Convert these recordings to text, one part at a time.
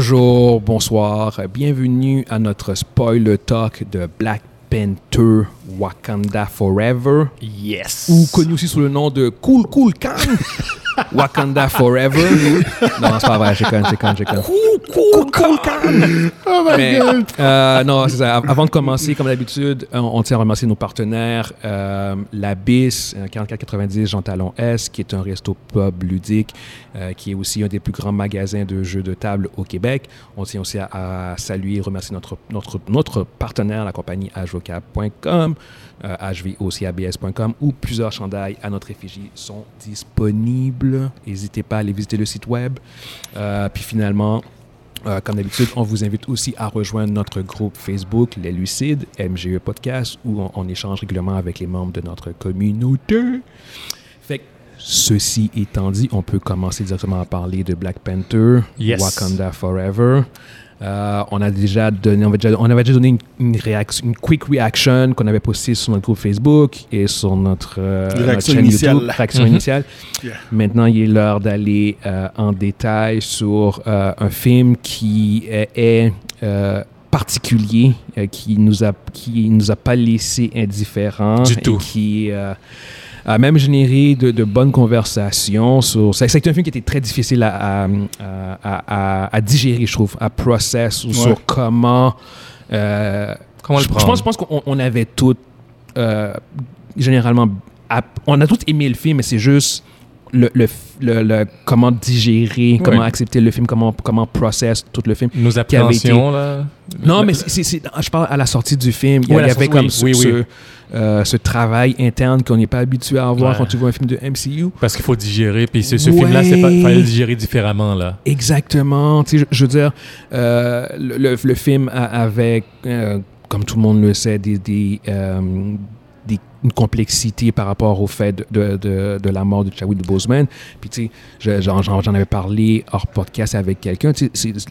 Bonjour, bonsoir, bienvenue à notre spoiler talk de Black Panther Wakanda Forever, Yes. ou connu aussi sous le nom de Cool Cool Khan Wakanda Forever. non, c'est pas vrai, j'ai con, j'ai con, j'ai con. Oh my Mais, god. euh, non, c'est ça. Avant de commencer, comme d'habitude, on, on tient à remercier nos partenaires. Euh, la BIS, euh, 4490 Jean Talon S, qui est un resto pub ludique, euh, qui est aussi un des plus grands magasins de jeux de table au Québec. On tient aussi à, à saluer et remercier notre, notre, notre partenaire, la compagnie hvocap.com, euh, hvocabs.com, où plusieurs chandails à notre effigie sont disponibles. N'hésitez pas à aller visiter le site web. Euh, puis finalement, euh, comme d'habitude, on vous invite aussi à rejoindre notre groupe Facebook, Les Lucides, MGE Podcast, où on, on échange régulièrement avec les membres de notre communauté. Ceci étant dit, on peut commencer directement à parler de Black Panther, Yes. Wakanda Forever. Euh, on a déjà donné, on avait déjà, on avait déjà donné une, une réaction, une quick reaction qu'on avait postée sur notre groupe Facebook et sur notre, euh, notre chaîne initiale. YouTube, réaction Mhm. initiale. Yeah. Maintenant, il est l'heure d'aller euh, en détail sur euh, un film qui est, est, euh, particulier, euh, qui nous a qui nous a pas laissé indifférents Du et tout. qui euh, a même généré de, de bonnes conversations sur. C'est un film qui était très difficile à, à, à- à- à digérer, je trouve, à process ou Ouais. sur comment. euh, Comment le je, je prendre? pense, je pense qu'on on avait tous, euh, généralement, on a tous aimé le film, mais c'est juste le, le, le- le- comment digérer, comment accepter le film, comment, comment process tout le film. Nos appréhensions, là. Non, mais c'est, c'est- je parle à la sortie du film. Il y avait sortie, comme oui, ce, oui, oui. ce, euh, ce travail interne qu'on n'est pas habitué à avoir Ouais. quand tu vois un film de MCU. Parce qu'il faut digérer. Puis ce, ce Ouais. film-là, pas, fallait le digérer différemment, là. Exactement. Je, je veux dire, euh, le, film a- avait, euh, comme tout le monde le sait, des, des, euh, des- une complexité par rapport au fait de, de, de- de la mort de Chadwick Boseman. Puis, tu sais, je- j'en, avais parlé hors podcast avec quelqu'un.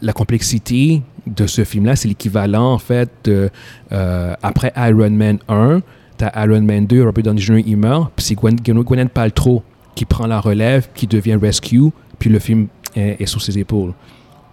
La complexité de ce film-là, c'est l'équivalent, en fait, de, euh, après Iron Man 1, t'as Iron Man 2, Robert Downey Jr. il meurt, puis c'est Gwen- Gwyneth Paltrow qui prend la relève, qui devient Rescue, puis le film est, est sous ses épaules.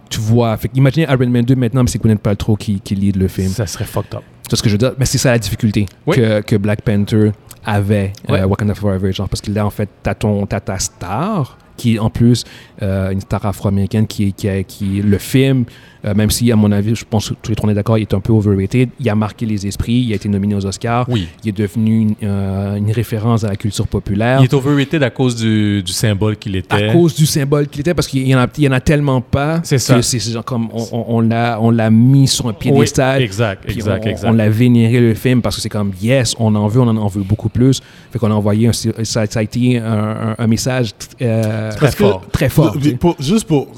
Tu vois, fait, imaginez Iron Man 2 maintenant, mais c'est Gwyneth Paltrow qui, qui lead le film. Ça serait fucked up. C'est ce que je veux dire? Mais c'est ça la difficulté Oui. que, que Black Panther avait, euh. Wakanda Forever. Genre, parce que là, en fait, t'as, ton, t'as ta star, qui est en plus euh, une star afro-américaine, qui, qui, qui le film, euh, même si, à mon avis, je pense que tous les trois d'accord, il est un peu overrated. Il a marqué les esprits, il a été nominé aux Oscars. Oui. Il est devenu une, euh, une référence à la culture populaire. Il est overrated à cause du, du symbole qu'il était. à cause du symbole qu'il était, parce qu'il y en a, il y en a tellement pas. C'est que ça. C'est, comme on, on- on l'a, on l'a mis sur un piédestal. Oui, exact, exact, on, exact. on l'a vénéré le film parce que c'est comme yes, on en veut, on en veut beaucoup plus. Fait qu'on a envoyé un, ça, ça a été un, un- un message euh, Très que- fort. très fort. Pour- juste pour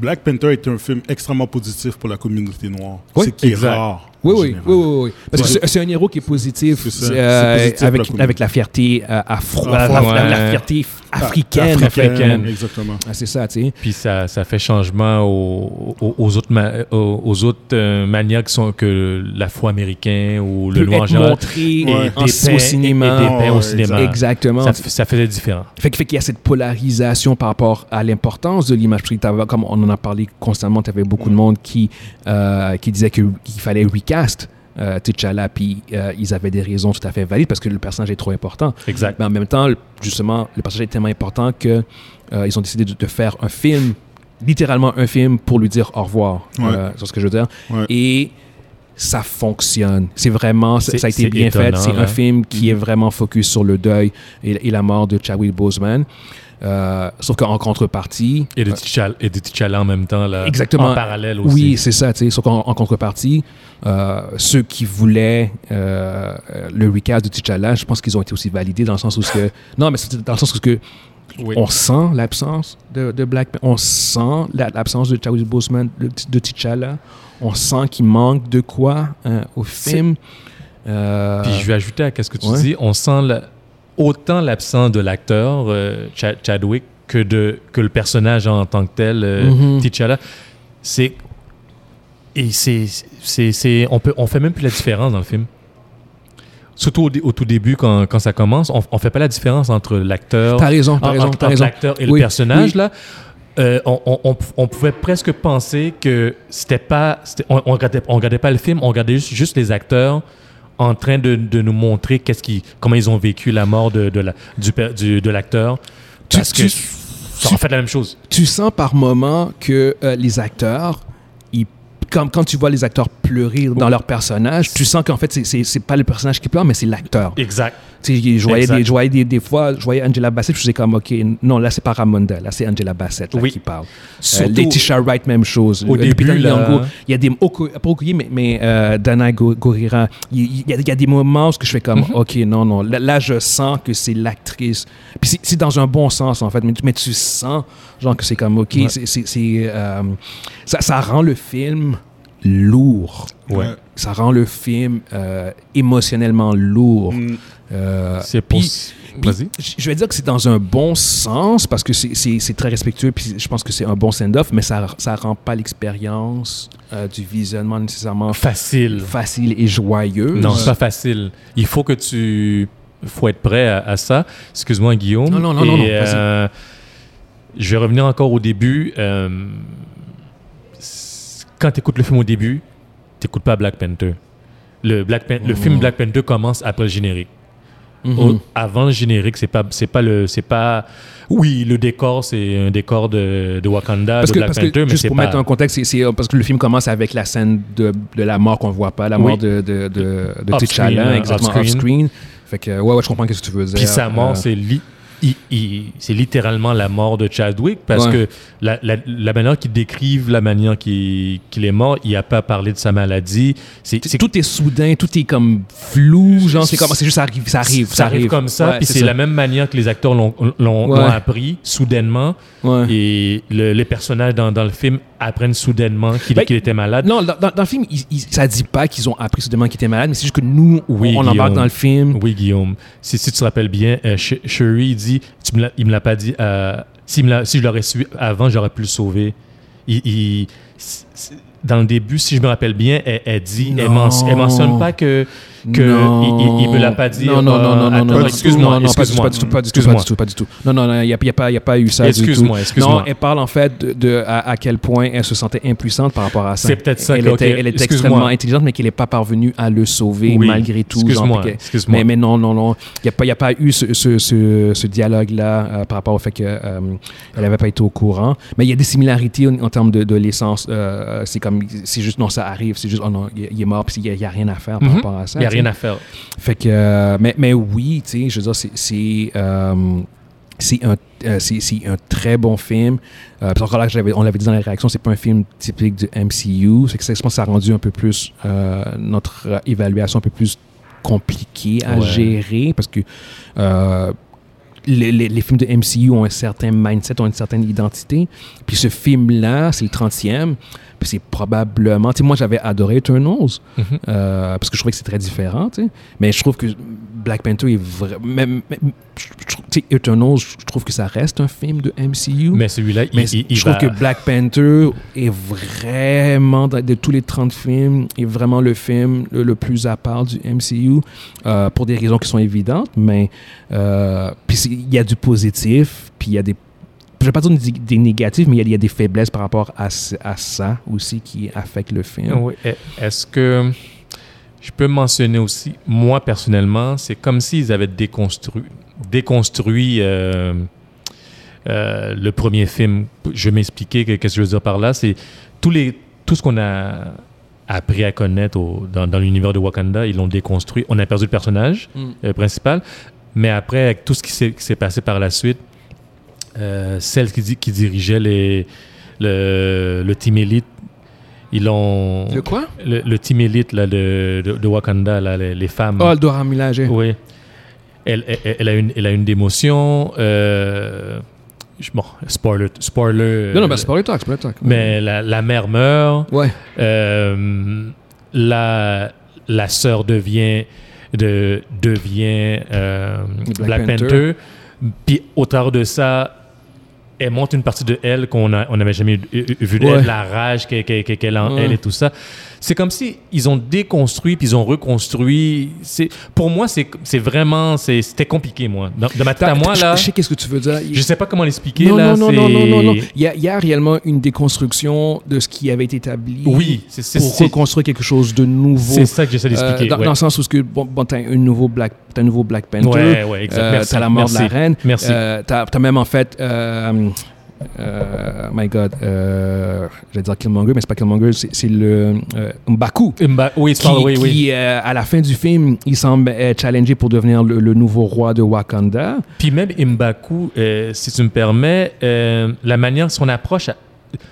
Black Panther est un film extrêmement positif pour la communauté noire. Oui, c'est qui est rare. Oui, oui, oui, oui, oui. Parce que Ouais. c'est, c'est un héros qui est positif, euh, positif pour la avec, la fierté euh, afro, Afro, la, la- ouais. la fierté africaine. africaine. Exactement. Ah, c'est ça, tu sais. Puis ça, ça fait changement aux, aux, aux autres, ma- aux, aux autres euh, manières qui sont que l'afro-américain ou le noir en être général montré Ouais. en- dépeint- au cinéma. et au cinéma. Exactement. Ça, ça faisait différent. Fait, que- fait qu'il y a cette polarisation par rapport à l'importance de l'image. Comme on en a parlé constamment, tu avais beaucoup de monde qui, euh, qui disait que- qu'il fallait recast euh, T'Challa, puis euh, ils avaient des raisons tout à fait valides parce que le personnage est trop important. Exact. Mais en même temps, justement, le personnage est tellement important que euh, ils ont décidé de, de faire un film, littéralement un film, pour lui dire au revoir. Ouais. Euh, c'est ce que je veux dire. Ouais. Et ça fonctionne. C'est vraiment, ça, C'est- ça a été bien fait. C'est un là. film qui est vraiment focus sur le deuil et, et la mort de Chadwick Boseman. Euh, sauf qu'en contrepartie, Et de T'Challa et de T'Challa en même temps, là, Exactement. en parallèle aussi. oui, c'est ça. tu sais. Sauf qu'en en contrepartie, euh, ceux qui voulaient euh, euh, le recast de T'Challa, je pense qu'ils ont été aussi validés dans le sens où que non, mais c'est dans le sens où que Oui. on sent l'absence de, de Black on sent la- l'absence de Chadwick Boseman, de, de T'Challa, on sent qu'il manque de quoi hein, au film. Euh, Puis je vais ajouter à ce que tu ouais. dis, on sent la- autant l'absence de l'acteur euh, Cha- Chadwick que de que le personnage en tant que tel, euh, Mhm. T'Challa. C'est et c'est c'est c'est on peut on fait même plus la différence dans le film. Surtout au, tout début quand, quand ça commence, on, on fait pas la différence entre l'acteur T'as raison, t'as raison, entre t'as raison. l'acteur et Oui, le personnage oui. là. euh, on, on- pouvait presque penser que c'était pas. On, on regardait, on regardait pas le film, on regardait juste, juste les acteurs en train de, de nous montrer qu'est-ce qui, comment ils ont vécu la mort de, de la, du, du- de l'acteur. Tu- Parce que tu- c'est en fait la même chose. tu sens par moment que euh, les acteurs, ils, quand, quand tu vois les acteurs pleurer dans leur personnage, tu sens qu'en fait, c'est- c'est c'est pas le personnage qui pleure, mais c'est l'acteur. Exact. Je voyais, des, je voyais des, des fois, je voyais Angela Bassett, je faisais comme, OK, non, là, c'est pas Ramonda, là, c'est Angela Bassett là, Oui. qui parle. Euh, Laetitia Wright, même chose. Au Euh, début, Nyong'o, il y a des... Pas Okoye, mais, mais euh, Dana Go- Gorira, il il y, a, il y a des moments où je fais comme, Mhm. OK, non, non, là, là, je sens que c'est l'actrice. Puis c'est- dans un bon sens, en fait, mais, tu- mais tu sens, genre, que c'est comme, OK, Ouais. c'est, euh, ça, ça rend le film lourd. Ouais. Ça rend le film euh, émotionnellement lourd. Mm. Euh, C'est Vas-y. je vais dire que c'est dans un bon sens parce que c'est- très respectueux puis je pense que c'est un bon send-off, mais ça ça rend pas l'expérience euh, du visionnement nécessairement Facile. facile et joyeuse. Non, c'est pas facile. Il faut que tu. faut être prêt à, à ça. Excuse-moi, Guillaume. Non, non, non, non, Et, non, euh, je vais revenir encore au début. Euh, quand tu écoutes le film au début, tu n'écoutes pas Black Panther. Le, Black Pan- le film Black Panther commence après le générique. Mhm. Au- avant le générique, c'est pas, c'est pas le, c'est pas. Oui, le décor, c'est un décor de, de Wakanda, Parce de que, Black parce que Panther, mais juste c'est pour pas. mettre en contexte, c'est- parce que le film commence avec la scène de, de la mort qu'on voit pas, la Oui. mort de, de, de, de Off-screen, T'Challa, hein, exactement off-screen. off-screen. Fait que, ouais, ouais, je comprends ce que tu veux dire. Puis sa mort, Euh, c'est c'est littéralement la mort de Chadwick parce Ouais. que la, la, la manière qu'il décrive la manière qu'il qu'il est mort, il n'a pas parlé de sa maladie. C'est tout est soudain, tout est comme flou, genre, c'est comme, c'est juste, ça arrive, ça arrive, ça arrive comme ça. Ouais, puis c'est la même manière que les acteurs l'ont Ouais. appris soudainement. Et le- les personnages dans, dans le film apprennent soudainement qu'il Ben, qu'il était malade. Non, dans, le film, il, il- ça dit pas qu'ils ont appris soudainement qu'ils étaient malades, mais c'est juste que nous, Oui, on, on embarque dans le film. Oui, Guillaume. Si, si tu te rappelles bien, euh, Sh- Shuri dit, tu me l'as- il me l'a pas dit, euh, s'il me l'a- si je l'aurais su avant, j'aurais pu le sauver. Il, il- dans le début, si je me rappelle bien, elle, elle dit, elle, elle mentionne pas que, que il, il, me l'a pas dit. Non, non, euh, non, non, non, attends, non, non, excuse-moi, excuse-moi. pas du tout, pas du tout, pas du tout, pas du tout. Non, non, non, il n'y a, y a pas, y a pas eu ça du tout. Excuse-moi, excuse-moi. Non, elle parle en fait de, de- à, à quel point elle se sentait impuissante par rapport à ça. C'est peut-être ça Elle que- était, ok, elle était extrêmement intelligente, mais qu'elle n'est pas parvenue à le sauver Oui, malgré tout. excuse-moi, excuse-moi. Mais, mais non, non, non. Il n'y a, pas- y a pas eu ce, ce, ce, ce dialogue-là euh, par rapport au fait qu'elle n'avait pas été au courant. Mais il y a des similarités en, en termes de, de l'essence. Euh, c'est comme, c'est juste, non, ça arrive. C'est juste, oh non, il, il est mort, puis il n'y a, rien à faire par Mhm. rapport à ça. Rien à faire. Fait que, euh, mais, mais oui, tu sais, je veux dire, c'est, c'est, euh, un, euh, c'est, un très bon film. Euh, encore là, on l'avait dit dans la réaction, c'est pas un film typique du MCU. C'est que je pense que ça a rendu un peu plus euh, notre évaluation un peu plus compliquée à Ouais. gérer parce que euh, les, les- les films de MCU ont un certain mindset, ont une certaine identité. Puis ce film-là, c'est le 30e. Puis c'est probablement... Tu sais, moi, j'avais adoré Eternals. Mhm. Euh, parce que je trouvais que c'est très différent, tu sais. Mais je trouve que Black Panther est vraiment... Eternals, je trouve que ça reste un film de MCU. Mais celui-là, il, il- il je trouve que Black Panther est vraiment, de, de tous les 30 films, est vraiment le film le, le plus à part du MCU, euh, pour des raisons qui sont évidentes, mais euh, il y a du positif, puis il y a des je vais pas dire des, négatifs, mais il y, a, il y a des faiblesses par rapport à, à ça aussi qui affectent le film. Oui. E- Est-ce que je peux mentionner aussi, moi personnellement, c'est comme s'ils avaient déconstruit, déconstruit euh, euh, le premier film. Je vais m'expliquer que- qu'est-ce que je veux dire par là. C'est tous les, tout ce qu'on a appris à connaître au- dans, dans l'univers de Wakanda, ils l'ont déconstruit. On a perdu le personnage Mm. euh, principal, mais après, avec tout ce qui s'est passé par la suite, celle qui, di- qui dirigeait les, le, le Team Elite, ils ont... Le quoi? Le, le team élite là, de, de, de Wakanda, là, les, les femmes. Oh, le Dora Milaje. Oui. Elle, elle, elle a une, elle a une démotion. Euh, bon, spoiler. spoiler Non, non, ben, le talk, le talk. mais la, la mère meurt. Ouais. Euh, la, la sœur devient, de, devient euh, Black Black, Panther. Panther. Puis au travers de ça, elle montre une partie de elle qu'on a- on n'avait jamais vu, d'elle, Ouais. la rage qu'elle qu'elle- qu'elle a en Ouais. elle et tout ça. C'est comme si ils ont déconstruit puis ils ont reconstruit. C'est pour moi c'est c'est vraiment c'est- c'était compliqué moi. Dans, dans ma tête à moi Je- là, Je sais qu'est-ce que tu veux dire. je sais pas comment l'expliquer non, là. non, non, non, non, non, Il y, a, il y a réellement une déconstruction de ce qui avait été établi Oui, c'est c'est- pour c'est- reconstruire quelque chose de nouveau. c'est ça que j'essaie Euh, d'expliquer. dans, ouais. dans le sens où ce que, bon, bon, t'as un nouveau Black, t'as un nouveau Black Panther. Ouais, ouais, exact. Euh, t'as la mort de la merci, reine. merci. Euh, t'as, t'as même en fait, euh, my God, euh, j'allais dire Killmonger, mais c'est pas Killmonger, c'est, le euh, M'Baku. Mba- oui, Qui, oui, oui. qui, euh, à la fin du film, il semble être challengé pour devenir le, le nouveau roi de Wakanda. Puis même Mbaku, euh, si tu me permets, la manière, son approche, a-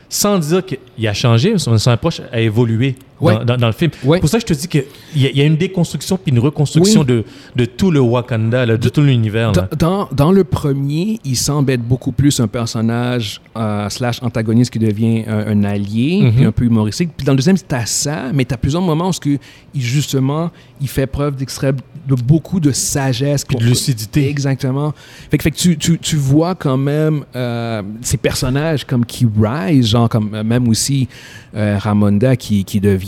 sans dire qu'il a changé, son, son approche a évolué Ouais. dans, dans- dans le film. Ouais. Pour ça, je te dis qu'il y, y a une déconstruction puis une reconstruction Oui. de, de tout le Wakanda, là, de, tout l'univers. Dans, dans, le premier, il semble être beaucoup plus un personnage euh, slash antagoniste qui devient un, un allié, Mhm. puis un peu humoristique. Puis dans le deuxième, t'as ça, mais t'as plusieurs moments où que, il, justement, il fait preuve d'extrême, de beaucoup de sagesse. Puis de lucidité. Exactement. Fait que, fait que tu, tu, tu vois quand même euh, ces personnages comme qui rise, genre comme euh, même aussi Ramonda qui, qui devient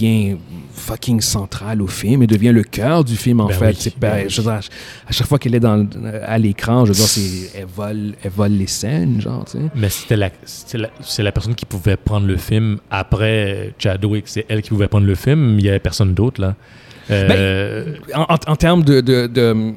fucking central au film et devient le cœur du film en Ben fait. oui, C'est ben oui. je dire, à chaque fois qu'elle est dans, à l'écran, je veux dire, c'est, elle, vole, elle vole les scènes, genre, tu sais. Mais c'était la, c'était la- c'est la personne qui pouvait prendre le film après Chadwick. C'est elle qui pouvait prendre le film. Il n'y avait personne d'autre, là. Euh, En, en- en termes de, de, de-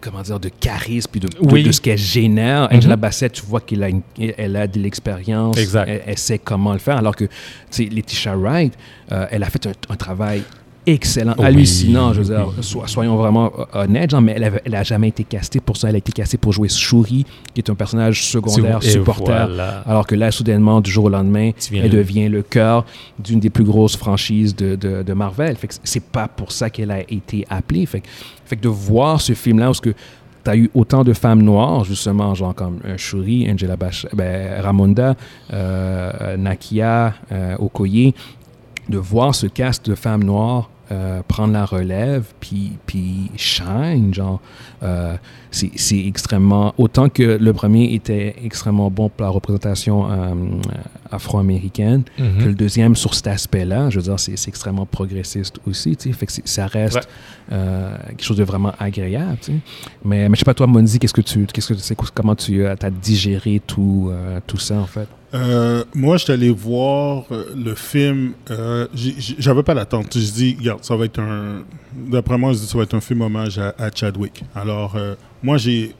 comment dire, de charisme puis de, de- Oui. de ce qu'elle génère, Angela Mhm. Bassett, tu vois qu'elle a, une- elle a de l'expérience, Exact. Elle, elle sait comment le faire, alors que, tu sais, Letitia Wright, euh, elle a fait un, un travail excellent, hallucinant, je veux dire, so- soyons vraiment honnêtes, genre, mais elle, avait- elle a jamais été castée pour ça, elle a été castée pour jouer Shuri, qui est un personnage secondaire, et supporter, voilà. alors que là, soudainement, du jour au lendemain, elle de- devient le cœur d'une des plus grosses franchises de, de, de Marvel. Fait c'est pas pour ça qu'elle a été appelée. Fait que, fait que de voir ce film-là, où tu as eu autant de femmes noires, justement, genre comme euh, Shuri, Angela Bash, ben, Ramonda, euh, Nakia, euh, Okoye, de voir ce cast de femmes noires prendre la relève, puis, puis shine, genre, euh, c'est extrêmement... Autant que le premier était extrêmement bon pour la représentation euh, afro-américaine, Mhm. que le deuxième, sur cet aspect-là, je veux dire, c'est extrêmement progressiste aussi, tu sais, fait que c'est- ça reste Ouais. euh, quelque chose de vraiment agréable, tu sais. Mais, mais je sais pas, toi, Monzi, qu'est-ce que tu... Qu'est-ce que c'est comment tu as digéré tout, euh, tout ça, en fait? Euh, moi, j'étais allé voir le film. euh, J'avais pas l'attente. Je dis, regarde, ça va être un. D'après moi, je dis, ça va être un film hommage à, à Chadwick. Alors, euh, moi, j'ai,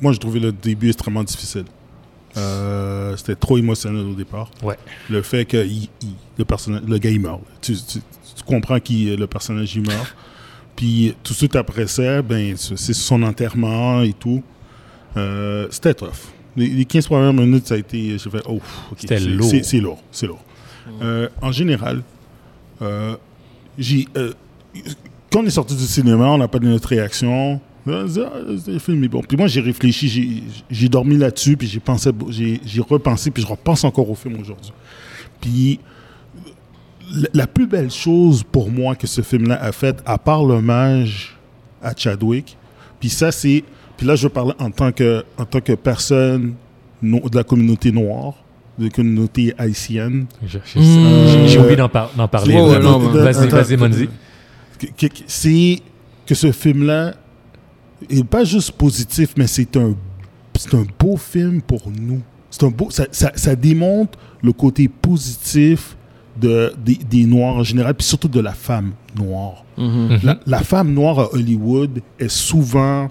moi, j'ai trouvé le début extrêmement difficile. Euh, C'était trop émotionnel au départ. Ouais. Le fait que il- il- le personnage, le gars il meurt. Tu, tu- tu comprends qui le personnage il meurt. Puis tout de suite après ça, ben c'est son enterrement et tout. Euh, C'était tough. Les, les 15 premières minutes, ça a été. J'ai fait, oh, c'est- lourd. c'est- C'est lourd. C'est lourd. Euh, en général, euh, j'ai. euh, quand on est sorti du cinéma, on n'a pas donné notre réaction. Ah, le film est bon. Puis moi, j'ai réfléchi, j'ai- dormi là-dessus, puis j'ai pensé, j'ai j'ai repensé, puis je repense encore au film aujourd'hui. Puis la, la plus belle chose pour moi que ce film-là a fait, à part l'hommage à Chadwick, puis ça, c'est. Puis là, je parle en tant que, en tant que personne no- de la communauté noire, de la communauté haïtienne. J'ai oublié d'en par- d'en parler. Ouais, Vas-y, vas-y, Monzi. c'est que ce film-là pas juste positif, mais c'est un, un beau film pour nous. Un beau, ça, ça, ça démontre le côté positif de, des, des Noirs en général, puis surtout de la femme noire. Mhm. La, la femme noire à Hollywood est souvent,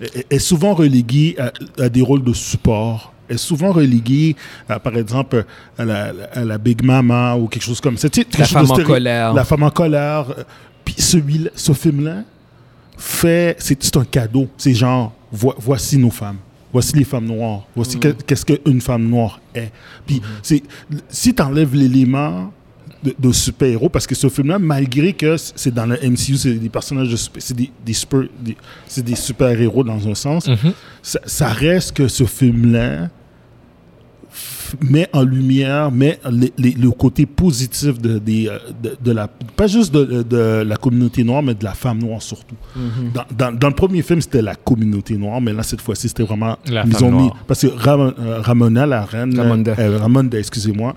est, est souvent reléguée à, à des rôles de support. Est souvent reléguée, à, par exemple, à la, à la Big Mama ou quelque chose comme ça. Tu sais, quelque La femme en colère. La femme en colère. Puis celui ce film-là fait, c'est un cadeau. C'est genre, vo- voici nos femmes. Voici les femmes noires. Voici que- qu'est-ce qu'une femme noire est. Puis c'est, si tu enlèves l'élément de, de super-héros, parce que ce film-là, malgré que c'est dans le MCU, c'est des personnages de c'est des, des super, des- des super-héros dans un sens, Mhm. ça, ça reste que ce film-là met en lumière, met les- les- le côté positif de, euh, de, de la, pas juste de, de la communauté noire, mais de la femme noire surtout. Mm-hmm. dans, dans, dans le premier film, c'était la communauté noire, mais là, cette fois-ci, c'était vraiment. La ils femme ont mis. noire. Parce que Ram- euh, Ramona, la reine. Ramonda. euh, Ramonda, excusez-moi,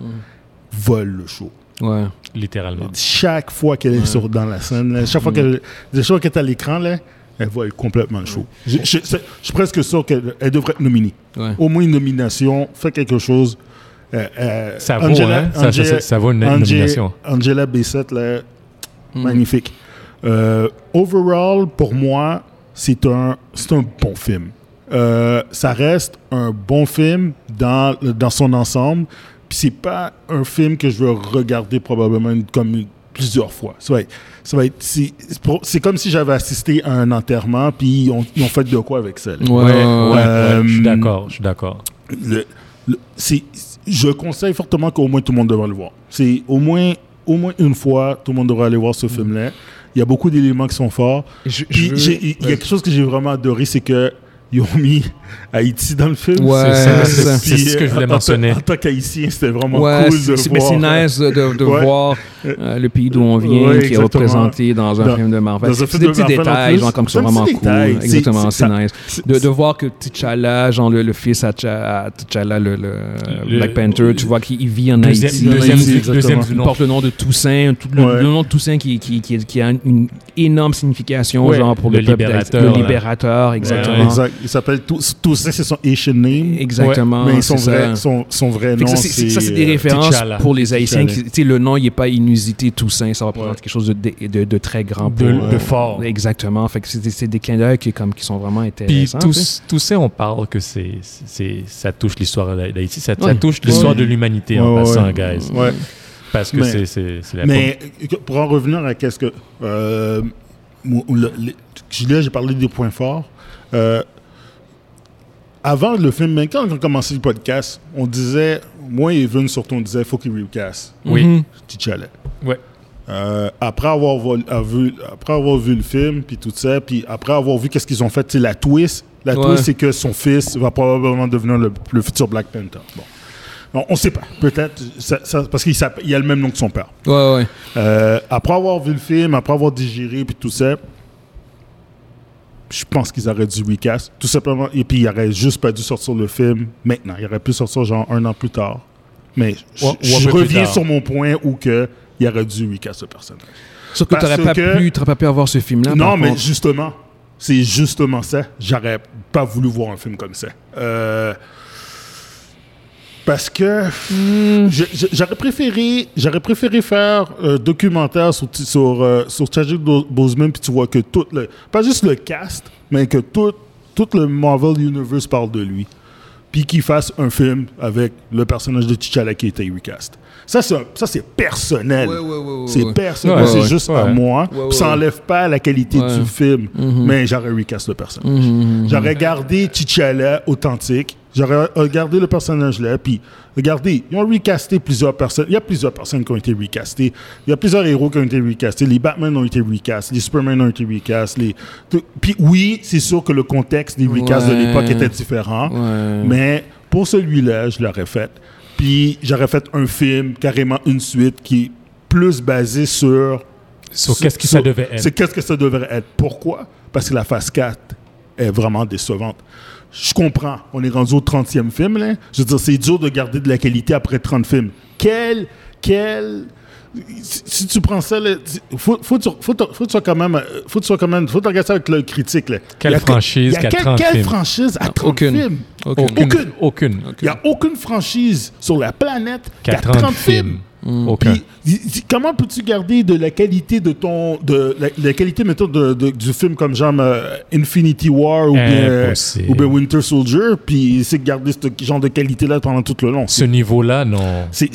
vole le show. Ouais. Littéralement. Chaque fois qu'elle est sur, dans la scène, là, chaque fois qu'elle chaque fois qu'elle est à l'écran, là, elle vole complètement le show. Je, je- je- je suis presque sûr qu'elle elle devrait être nominée. Ouais. Au moins une nomination, fait quelque chose. Euh, euh, Ça vaut, hein? Ça- ça- ça- ça vaut une Angela- nomination. Angela Bassett, là, Mm. magnifique. Euh, overall, pour moi, c'est un, c'est un bon film. Euh, ça reste un bon film dans, dans son ensemble. Puis c'est pas un film que je veux regarder probablement comme une- plusieurs fois. Ça va être, ça va être, c'est, comme si j'avais assisté à un enterrement, puis ils ont, ils ont fait de quoi avec ça. là. Ouais, Ouais, je suis Euh, d'accord, je suis d'accord. Le- je conseille fortement qu'au moins tout le monde devrait le voir. C'est au moins, au moins une fois, tout le monde devrait aller voir ce film-là. Il y a beaucoup d'éléments qui sont forts. Je- Puis je veux- j'ai- il y a quelque chose que j'ai vraiment adoré, c'est que ils ont mis Haïti dans le film. Ouais, C'est ça, ce que je voulais en mentionner. En tant qu'haïtien, c'était vraiment Ouais, cool de c'est- c'est- mais voir. c'est nice de, de Ouais. voir euh, le pays d'où on vient Ouais, qui est représenté dans un Dans- film de Marvel. C'est des de petits détails, genre comme C'est ça, vraiment cool. détail. C'est- Exactement, c'est- nice. c'est- De, de voir que T'Challa, genre le, le fils à, Tcha- à T'Challa, le, le Le- Black Panther, tu vois qu'il vit en Haïti. deuxième, Il porte le nom de Toussaint, le, nom de Toussaint qui, a une énorme signification, genre pour le, libérateur. Le libérateur, exactement. Exact. Il s'appelle tous, tous ça, c'est son Asian name. Exactement. mais son c'est vrai, son, son vrai nom, ça, c'est- ça, c'est euh, des références T'Challa. pour les Haïtiens. Qui- Tu sais, le nom, il n'est pas inusité, Toussaint. Ça représente Ouais. quelque chose de, de, de- de très grand. De, pour- de fort. Exactement. Fait que c'est des, c'est des clins d'œil qui, comme, qui sont vraiment Puis intéressants. tu sais. tous, tous ça, on parle que c'est, c'est, ça touche l'histoire d'Haïti, ça, touche l'histoire Ouais. de l'humanité en Ouais, passant, ouais. guys. Ouais. Parce que Mais- c'est, c'est, c'est la Mais euh, pour en revenir à qu'est-ce que. Euh, le- j'ai parlé des points forts. Euh, avant le film, même quand on a commencé le podcast, on disait, moi et Evan surtout, on disait, il faut qu'il recast Oui. Mhm. T'Challa. Ouais. Euh, après, avoir a vu, après avoir vu le film, puis tout ça, puis après avoir vu qu'est-ce qu'ils ont fait, c'est la twist. La Ouais. twist, c'est que son fils va probablement devenir le, le futur Black Panther. Bon. On, on sait pas. Peut-être, ça- ça- parce qu'il il a le même nom que son père. Ouais, ouais. Euh, après avoir vu le film, après avoir digéré puis tout ça, je pense qu'ils auraient dû recast. Tout simplement. Et puis, ils auraient juste pas dû sortir le film maintenant. Ils auraient pu sortir genre un an plus tard. Mais je, Ou- reviens sur mon point où que il aurait dû recast ce personnage. Sauf que tu n'aurais pas, que- pu- t'aurais pas pu avoir ce film-là. non, mais contre. justement, c'est justement ça. J'aurais pas voulu voir un film comme ça. Euh, parce que Hmm. j'aurais préféré, j'aurais préféré faire un documentaire sur sur euh, sur Chadwick Bo- Boseman puis tu vois que tout le pas juste le cast, mais que tout tout le Marvel Universe parle de lui. Puis qu'il fasse un film avec le personnage de T'Challa qui a été recast. Ça c'est ça c'est personnel. Ouais, ouais, ouais, ouais, c'est personnel, Ouais, c'est juste ouais. à moi. Ouais, ouais, Puis ça enlève pas la qualité Ouais. du film, Mhm. mais j'aurais recast le personnage. Mhm. J'aurais gardé T'Challa authentique. J'aurais regardé le personnage là. Puis, regardez, ils ont recasté plusieurs personnes. Il y a plusieurs personnes qui ont été recastées. Il y a plusieurs héros qui ont été recastés. Les Batman ont été recast. Les Superman ont été recast. Les... Puis, oui, c'est sûr que le contexte des recasts de l'époque était différent. Ouais. Mais pour celui-là, je l'aurais fait. Puis, j'aurais fait un film, carrément une suite, qui est plus basé sur Sur qu'est-ce que sur- ça devait être. C'est qu'est-ce que ça devrait être. Pourquoi? Parce que la phase 4 est vraiment décevante. Je comprends. On est rendu au 30e film, là. Je veux dire, c'est dur de garder de la qualité après 30 films. Quel... Quel... Si tu prends ça, là, tu- faut, faut, que tu- faut, que- faut que tu sois quand même, euh, faut que tu sois quand même, faut que tu regardes ça avec l'œil critique, là. Quelle Il franchise il y a quelle, 30 quelle films? franchise à Non, 30 aucune. films? Aucune. Aucune. Il n'y a aucune franchise sur la planète qui Qui a 30 films. Aucun. Puis, y- y- comment peux-tu garder de la qualité de ton de la, la qualité mettons de, de- du film comme genre euh, Infinity War ou bien, Impossible. ou bien Winter Soldier puis essayer de garder ce genre de qualité là pendant tout le long. Ce niveau-là, non. C'est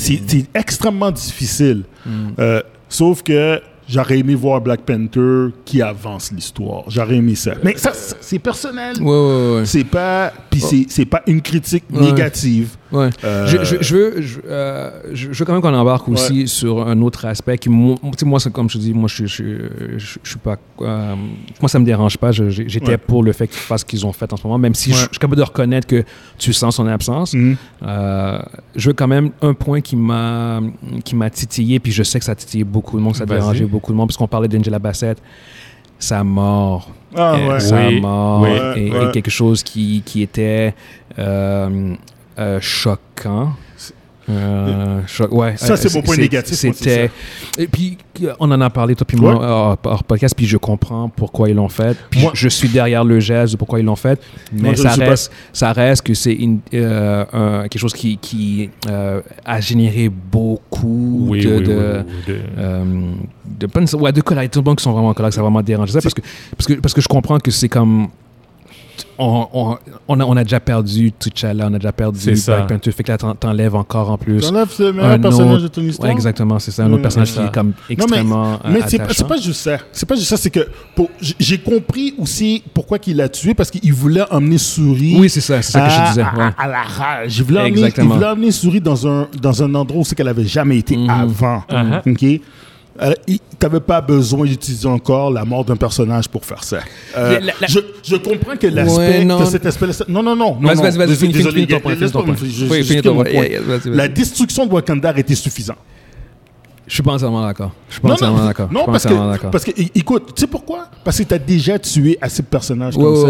extrêmement difficile. Mm. Euh, sauf que j'aurais aimé voir Black Panther qui avance l'histoire. J'aurais aimé ça. Mais ça, c'est personnel. Ouais, ouais, ouais. C'est pas puis c'est c'est pas une critique négative. Ouais. Euh, Je, je, je veux, je, euh, je- veux quand même qu'on embarque aussi sur un autre aspect qui, moi, moi c'est comme je te dis, moi, je, je, je, je- je suis pas. euh, moi, ça me dérange pas. J'étais Ouais. pour le fait qu'ils fassent ce qu'ils ont fait en ce moment, même si je, Ouais. je suis capable de reconnaître que tu sens son absence. Mhm. Euh, je veux quand même un point qui m'a qui m'a titillé, puis je sais que ça a titillé beaucoup de monde, que ça a dérangé beaucoup de monde, parce qu'on parlait d'Angela Bassett. Sa mort, Ah, euh, ouais. sa Oui, mort oui. est, est Ouais. quelque chose qui, qui était euh, euh, choquant. Euh, ouais, Ça, euh, c'est mon point négatif, moi, C'était. Et puis, euh, on en a parlé, toi, puis moi, Ouais. hors, hors podcast, puis je comprends pourquoi ils l'ont fait. Puis Moi- je suis derrière le geste de pourquoi ils l'ont fait. Mais Moi, ça reste, ça reste que c'est euh, quelque chose qui, qui euh, a généré beaucoup Oui, de. oui, de- oui, de- euh, de, ouais, de colère. Tout le monde qui sont vraiment en colère, ça a vraiment dérangé ça. Parce que, parce, que, parce que je comprends que c'est comme. On, on, on, a, on a déjà perdu T'Challa, on a déjà perdu C'est ça. Black Panther. Fait que là, t'en- t'enlèves encore en plus. T'enlèves le meilleur Un personnage autre- de ton histoire. Ouais, exactement, c'est ça. Un autre Ouais, personnage qui est comme extrêmement euh, Mais c'est pas, attachant. c'est pas juste ça. C'est pas juste ça. C'est que j'ai compris aussi pourquoi il l'a tué parce qu'il voulait emmener Souris. Oui, c'est ça, c'est ça que je à- disais. À, ouais. à la rage. Il voulait, emmener, il voulait emmener Souris dans un, dans un endroit où c'est qu'elle avait jamais été Mhm. avant. Uh-huh. OK? Euh, il- T'avais pas besoin d'utiliser encore la mort d'un personnage pour faire ça. Euh, La- la- la- je, je comprends que l'aspect, Ouais, non. que cet aspect, non, non, non, non, Vas-y, non. vas-y, vas-y, Désolé. La destruction de Wakanda était suffisante. Je suis pas entièrement d'accord. Je suis pas Non, entièrement non, d'accord. Non parce, entièrement que, parce que, écoute, tu sais pourquoi? Parce que tu as déjà tué assez de personnages comme ça.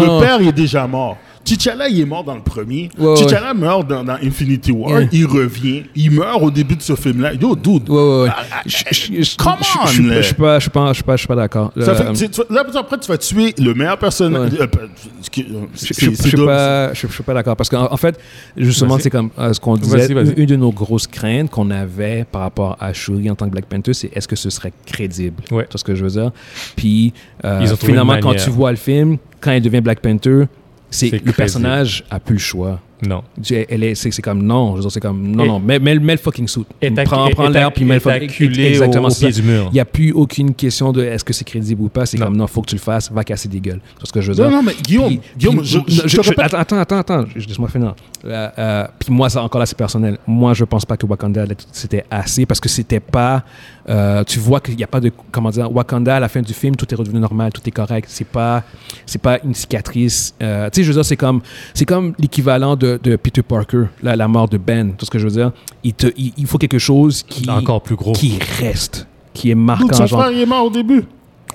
le père, il est déjà mort. T'Challa, il est mort dans le premier. Ouais, ouais. T'Challa meurt dans, dans Infinity War. Il revient. Il meurt au début de ce film-là. Yo, dude. Ouais, ouais, ouais. Je- je- je- come on, je- suis pas, je suis pas, je suis pas, je suis pas d'accord. Ça fait- Euh, là, après, tu vas tuer le meilleur personnage. Je suis pas, je, je suis pas d'accord parce qu'en en fait, justement, c'est comme euh, ce qu'on disait. Une de nos grosses craintes qu'on avait par rapport à Shuri en tant que Black Panther, c'est est-ce que ce serait crédible? Ouais. Tu vois ce que je veux dire? Puis euh, finalement, quand tu vois le film, quand il devient Black Panther, c'est le personnage a plus le choix. Non. Elle est, c'est, comme non, c'est comme non, Et- non, mets, mets, mets le fucking suit. Et prends prends l'air puis mets le fucking acculé exactement au, au ça. pied du mur. Il n'y a plus aucune question de est-ce que c'est crédible ou pas. C'est comme non, faut que tu le fasses, va casser des gueules. C'est ce que je veux dire? Non, non, mais Guillaume, Puis- Guillaume, puis- je, attends, attends, attends, attends, je- laisse-moi finir. Euh, euh, puis moi, ça, encore là, c'est personnel. Moi, je pense pas que Wakanda, c'était assez parce que c'était pas. euh, tu vois qu'il n'y a pas de. Comment dire Wakanda, à la fin du film, tout est redevenu normal, tout est correct. C'est pas, c'est pas une cicatrice. euh, tu sais, je veux dire, c'est comme, c'est comme l'équivalent de, de Peter Parker, la, la mort de Ben. Tout ce que je veux dire. Il, te, il, il faut quelque chose qui. Encore plus gros. Qui reste. Qui est marquant. son genre. frère, il est mort au début.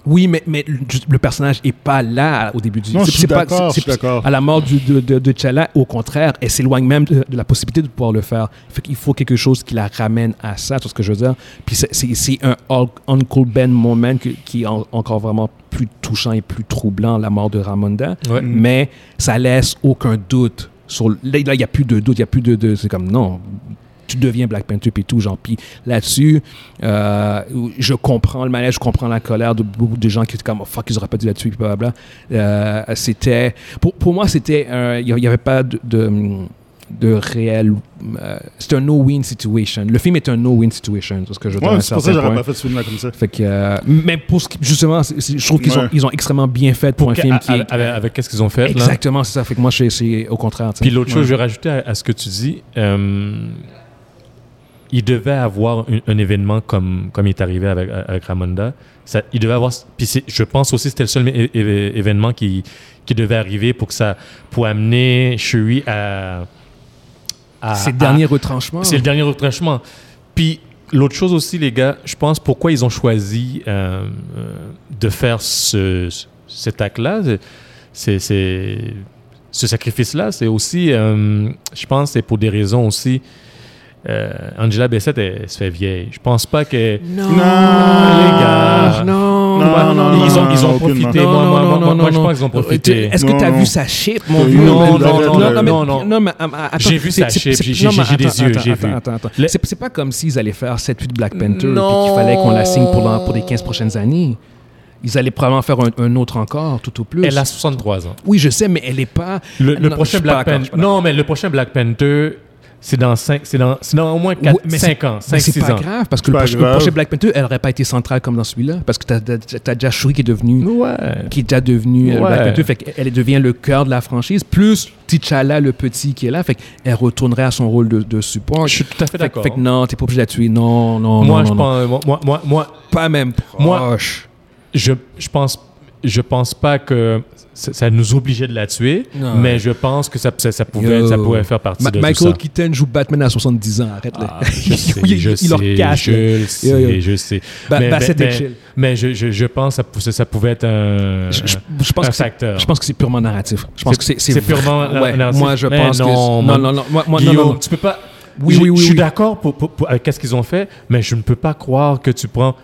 Oui, mais, mais le, le personnage est pas là au début du Non, je suis pas- d'accord, c'est- je suis d'accord. À la mort du- de, de, de T'Challa, au contraire, elle s'éloigne même de, de la possibilité de pouvoir le faire. Fait qu'il faut quelque chose qui la ramène à ça, tout ce que je veux dire. Puis c'est- un Uncle Ben moment que- qui est en- encore vraiment plus touchant et plus troublant, la mort de Ramonda. Ouais. Mais ça laisse aucun doute. Là, il n'y a plus de doute, il n'y a plus de... de- c'est comme, non, tu deviens Black Panther et tout, genre. Puis là-dessus, euh, je comprends le malaise, je comprends la colère de beaucoup de gens qui étaient comme, oh, fuck, ils auraient pas tuer, puis blablabla. Euh, c'était... Pour, pour moi, c'était... Il n'y avait pas de de réel euh, c'est un no-win situation le film est un no-win situation c'est ce que je veux dire à un Ouais, c'est pour ça que certain j'aurais point. pas fait ce film-là comme ça. fait que euh, mais pour ce qui- justement c'est- c'est- je trouve qu'ils Ouais. ont, ils ont extrêmement bien fait pour, un film qui est Avec, avec qu'est-ce qu'ils ont fait, là? Exactement, c'est ça. Fait que moi, c'est- au contraire. Puis l'autre chose, je vais rajouter à, à ce que tu dis, euh, il devait avoir un, un événement comme, comme il est arrivé avec, avec Ramonda. Ça, il devait avoir. Puis c'est- je pense aussi que c'était le seul é- é- événement qui, qui devait arriver pour que ça. pour amener Shuri à. À- c'est le à- dernier retranchement. c'est le dernier retranchement. Puis l'autre chose aussi, les gars, je pense pourquoi ils ont choisi euh, euh, de faire ce, cet acte-là, c'est, ce sacrifice-là, c'est aussi, euh, je pense, c'est pour des raisons aussi. Euh, Angela Bassett, elle, elle se fait vieille. Je pense pas que. Non, Non, les gars. Non, Non, non, non, ils ont, non, ils ont profité. Non, moi, non, moi, non, moi, non, moi, non, je non. pense qu'ils ont profité. Est-ce que tu as Non. vu sa shape, mon Non, vieux? non, Non, non, non, J'ai vu sa c'est- j'ai- des yeux, attends, j'ai attends, vu. attends, attends. Le- C'est pas comme s'ils allaient faire 7-8 Black Panther Non. qu'il fallait qu'on la signe pour, les 15 prochaines années. Ils allaient probablement faire un, un autre encore, tout au plus. Elle a 63 ans. Oui, je sais, mais elle est pas... Le, le Non, je prochain Black Panther. Non, mais le prochain Black Panther, C'est dans, cinq, c'est dans, c'est dans au moins 4, Ouais, mais 5 c'est- ans, Mais 5, c'est 6 pas ans. grave parce que le Pas prochain, le prochain Black Panther, elle aurait pas été centrale comme dans celui-là parce que t'as as, déjà Shuri qui est devenu Ouais. qui est déjà devenu euh, Ouais. Black Panther, fait qu'elle devient le cœur de la franchise, plus T'Challa le petit qui est là, fait qu'elle retournerait à son rôle de, de support. Je suis tout à fait d'accord. fait que non, t'es pas obligé de la tuer, non, non, moi, non, je non, non. pense, moi, moi, moi, pas même Moi- proche. je, je pense, je pense pas que ça, ça nous obligeait de la tuer, Non. mais je pense que ça, ça, ça pouvait, Yo. ça pouvait faire partie Ma- de Michael tout ça. Keaton joue Batman à 70 ans, arrête là. Ah, je sais, il, je il sais, leur cache. là. je sais, Yo, yo. je sais. Ba- mais, Bassett mais- est chill. mais je, je, je pense que ça, pou- ça pouvait être un, Je, pense un que c'est- facteur. je pense que c'est purement narratif. Je pense que c'est purement ouais, narratif. Moi, je pense que non, non, moi- non, non, moi, non, Guillaume, non, non. tu peux pas. Oui, oui, oui, Je suis d'accord pour, pour, pour- avec ce qu'ils ont fait, mais je ne peux pas croire que tu prends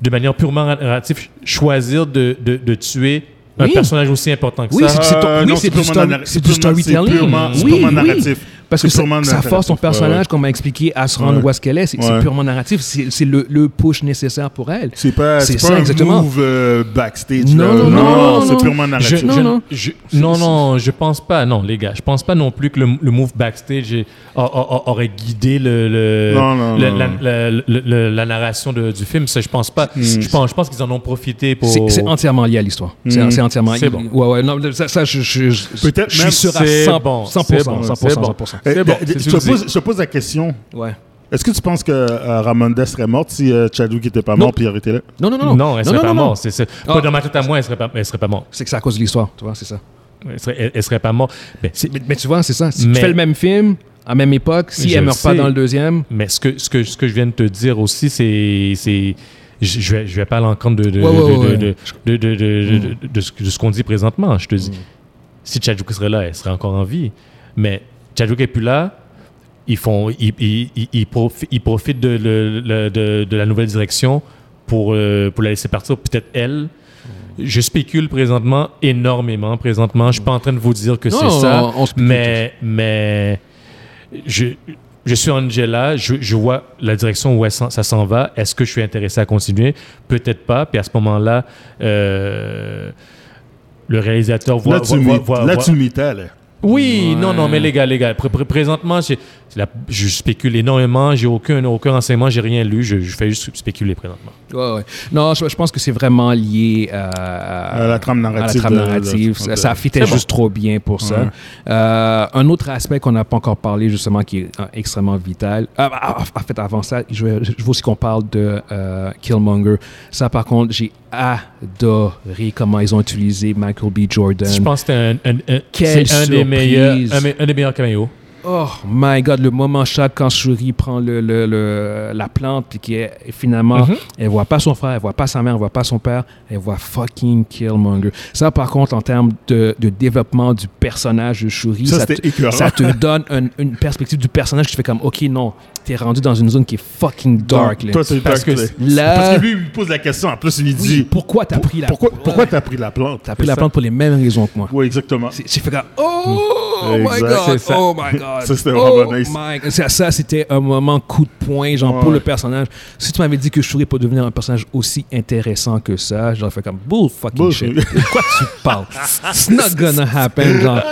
de manière purement narrative ch- choisir de, de, de tuer un Oui. personnage aussi important que Oui, ça. c'est- ton- Euh, oui, non, c'est du story- c'est du storytelling. C'est purement, oui. narratif. Parce que ça, force ton narratif. personnage, Ouais. comme m'a expliqué, à se rendre Ouais. où est-ce qu'elle est. C'est Ouais. purement narratif. C'est le, le push nécessaire pour elle. C'est pas, C'est c'est ça, pas un exactement. move euh, backstage. Non, non, non, non, c'est purement Je, narratif. Non, je- non. je- non, non, je pense pas. Non, les gars, je pense pas non plus que le, le move backstage est- a- a- a- aurait guidé le, le- Non, non, le- non, la, non. la- le- le- la narration de- du film. Ça, je pense pas. Je pense, je pense qu'ils en ont profité pour. C'est entièrement lié à l'histoire. C'est Mm. c'est entièrement C'est bon. Ouais, ouais. Non, ça, je, je, je, je suis sûr à c'est 100%. bon, 100%. C'est bon, 100%, c'est bon. 100%. Eh, eh, c'est je, te pose, je te pose la question. Ouais. Est-ce que tu penses que euh, Ramonda serait morte si euh, Chadwick n'était pas mort puis il aurait été là? Non, non, non. Non, elle serait pas non, non. morte. C'est- c'est- Ah. Pas dans ma tête à moi, elle serait pas, elle serait pas morte. C'est que c'est à cause de l'histoire, tu vois, c'est ça. Elle serait, elle- elle serait pas morte. Mais, c'est- Mais, mais tu vois, c'est ça. Si Mais- tu fais le même film, à même époque, si Je elle le meurt pas dans le deuxième, mais ce, que, ce, que, ce que je viens de te dire aussi, c'est. c'est je vais, je vais pas à l'encontre de, de, Ouais, ouais, de, ouais. de, de, de, de- de- de- de ce, de ce qu'on dit présentement. Je te dis, Mm. si Chadwick serait là, elle serait encore en vie. Mais Chadwick est plus là. Ils, font, ils, ils, ils, ils profi- ils profitent de, le- le- de, de la nouvelle direction pour, euh, pour la laisser partir. Peut-être elle. Je spécule présentement énormément. Présentement, je suis pas en train de vous dire que c'est ça. on- on spécule mais, mais je, je suis Angela, je, je vois la direction où s'en- ça s'en va. Est-ce que je suis intéressé à continuer? Peut-être pas. Puis à ce moment-là, euh, le réalisateur voit. là, tu voit- le voit- voit- là, voit- tu là. Oui, Ouais. non, non, mais les gars, les gars, pré- présentement, la- je spécule énormément. J'ai aucun, aucun renseignement, j'ai rien lu. Je, je fais juste spéculer présentement. Ouais, ouais. Non, je, je pense que c'est vraiment lié à, à- À la trame à la narrative de- de- ça, ça fitait bon. juste trop bien pour ça. Ouais. Euh, un autre aspect qu'on n'a pas encore parlé, justement, qui est euh, extrêmement vital. Ah, ah, en fait, avant ça, je, veux- je veux aussi qu'on parle de euh, Killmonger. Ça, par contre, j'ai adoré comment ils ont utilisé Michael B. Jordan. Je pense que c'était un, un- un- des meilleurs, un des meilleurs caméos. Oh my god, le moment choc quand Shuri prend le, le- le- la plante puis qui est finalement Mhm. elle voit pas son frère, elle voit pas sa mère, elle voit pas son père, elle voit fucking Killmonger. Ça par contre en termes de, de développement du personnage de Shuri, Ça, te, écœurant. ça te donne un- une perspective du personnage te fait comme OK non, t'es rendu dans une zone qui est fucking dark. là. Toi, Parce dark, que Parce lui, il me pose la question. En plus, il lui Oui, dit pourquoi t'as pris la Pourquoi, pourquoi t'as pris la plante? T'as pris la plante pour les mêmes raisons que moi. Oui, exactement. J'ai fait comme oh, my Exact, god, c'est ça. oh my god. Ça, c'était oh vraiment nice. my- Ça, ça, c'était un moment coup de poing, genre pour le personnage. Si tu m'avais dit que Shuri peut devenir un personnage aussi intéressant que ça, j'aurais fait comme bull fucking Bullshit. shit. De quoi tu parles? It's not gonna happen, genre.